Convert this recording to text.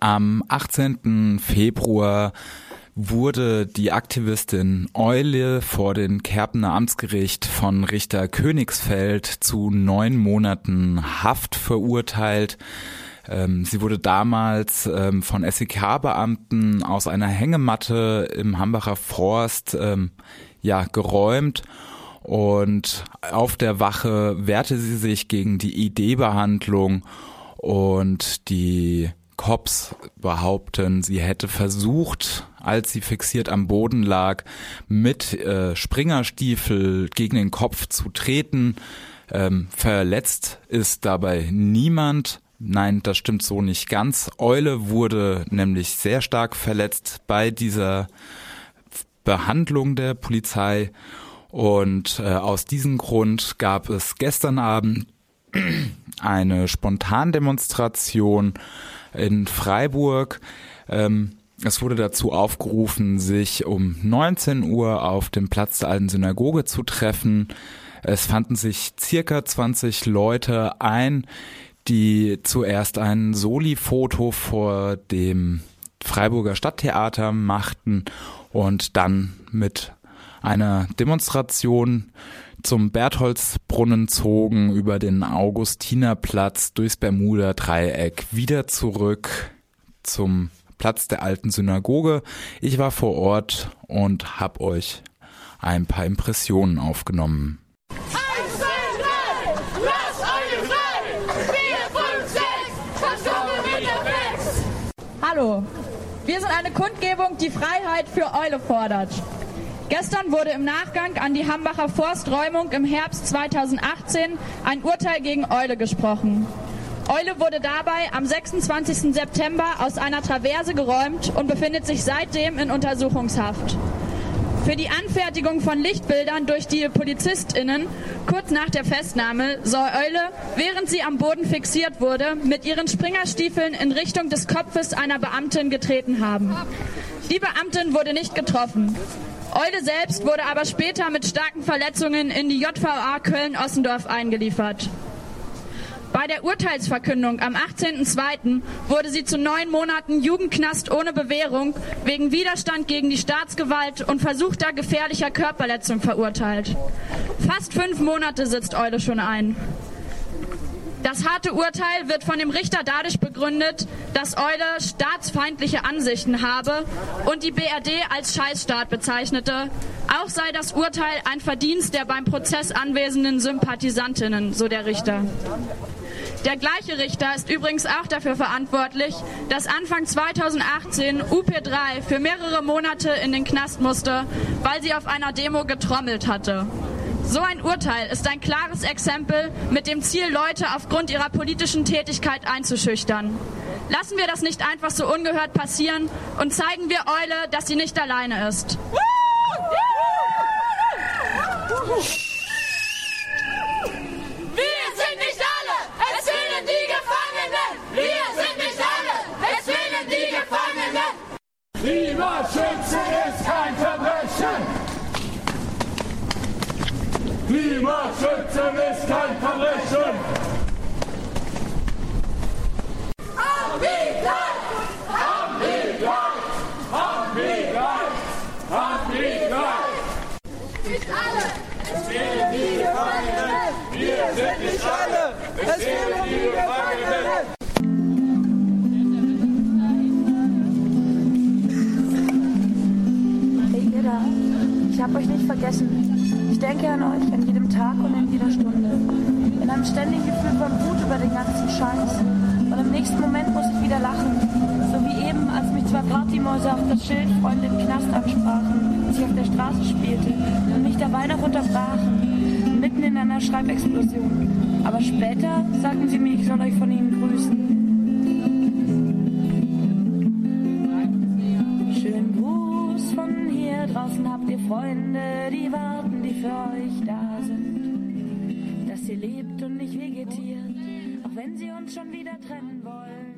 Am 18. Februar wurde die Aktivistin Eule vor den Kerpener Amtsgericht von Richter Königsfeld zu neun Monaten Haft verurteilt. Ähm, sie wurde damals ähm, von SEK-Beamten aus einer Hängematte im Hambacher Forst ähm, ja geräumt und auf der Wache wehrte sie sich gegen die ID-Behandlung und die Cops behaupten, sie hätte versucht, als sie fixiert am Boden lag, mit äh, Springerstiefel gegen den Kopf zu treten. Ähm, verletzt ist dabei niemand. Nein, das stimmt so nicht ganz. Eule wurde nämlich sehr stark verletzt bei dieser Behandlung der Polizei. Und äh, aus diesem Grund gab es gestern Abend eine Spontandemonstration in Freiburg. Ähm, es wurde dazu aufgerufen, sich um 19 Uhr auf dem Platz der alten Synagoge zu treffen. Es fanden sich circa 20 Leute ein, die zuerst ein Soli-Foto vor dem Freiburger Stadttheater machten und dann mit einer Demonstration zum Bertholdsbrunnen zogen, über den Augustinerplatz, durchs Bermuda-Dreieck, wieder zurück zum Platz der alten Synagoge. Ich war vor Ort und habe euch ein paar Impressionen aufgenommen. Hallo, wir sind eine Kundgebung, die Freiheit für Eule fordert. Gestern wurde im Nachgang an die Hambacher Forsträumung im Herbst 2018 ein Urteil gegen Eule gesprochen. Eule wurde dabei am 26. September aus einer Traverse geräumt und befindet sich seitdem in Untersuchungshaft. Für die Anfertigung von Lichtbildern durch die PolizistInnen kurz nach der Festnahme soll Eule, während sie am Boden fixiert wurde, mit ihren Springerstiefeln in Richtung des Kopfes einer Beamtin getreten haben. Die Beamtin wurde nicht getroffen. Eude selbst wurde aber später mit starken Verletzungen in die JVA Köln-Ossendorf eingeliefert. Bei der Urteilsverkündung am 18.02. wurde sie zu neun Monaten Jugendknast ohne Bewährung wegen Widerstand gegen die Staatsgewalt und versuchter gefährlicher Körperverletzung verurteilt. Fast fünf Monate sitzt Eule schon ein. Das harte Urteil wird von dem Richter dadurch begründet, dass Eule staatsfeindliche Ansichten habe und die BRD als Scheißstaat bezeichnete. Auch sei das Urteil ein Verdienst der beim Prozess anwesenden Sympathisantinnen, so der Richter. Der gleiche Richter ist übrigens auch dafür verantwortlich, dass Anfang 2018 UP3 für mehrere Monate in den Knast musste, weil sie auf einer Demo getrommelt hatte. So ein Urteil ist ein klares Exempel mit dem Ziel, Leute aufgrund ihrer politischen Tätigkeit einzuschüchtern. Lassen wir das nicht einfach so ungehört passieren und zeigen wir Eule, dass sie nicht alleine ist. Klimaschützen ist kein Verbrechen! Anbieter! Anbieter! Anbieter! Anbieter! Nicht alle! Es fehlen die Gefangenen! Wir sind nicht alle! Es fehlen die Gefangenen! Ich habe euch nicht vergessen. Ich denke an euch an jedem Tag und in jeder Stunde. In einem ständigen Gefühl von Wut über den ganzen Scheiß. Und im nächsten Moment muss ich wieder lachen. So wie eben, als mich zwei Partymäuse auf das Schild Freunde im Knast ansprachen, als ich auf der Straße spielte und mich dabei noch unterbrachen. Mitten in einer Schreibexplosion. Aber später sagten sie mir, ich soll euch von für euch da sind. Dass ihr lebt und nicht vegetiert, auch wenn sie uns schon wieder trennen wollen.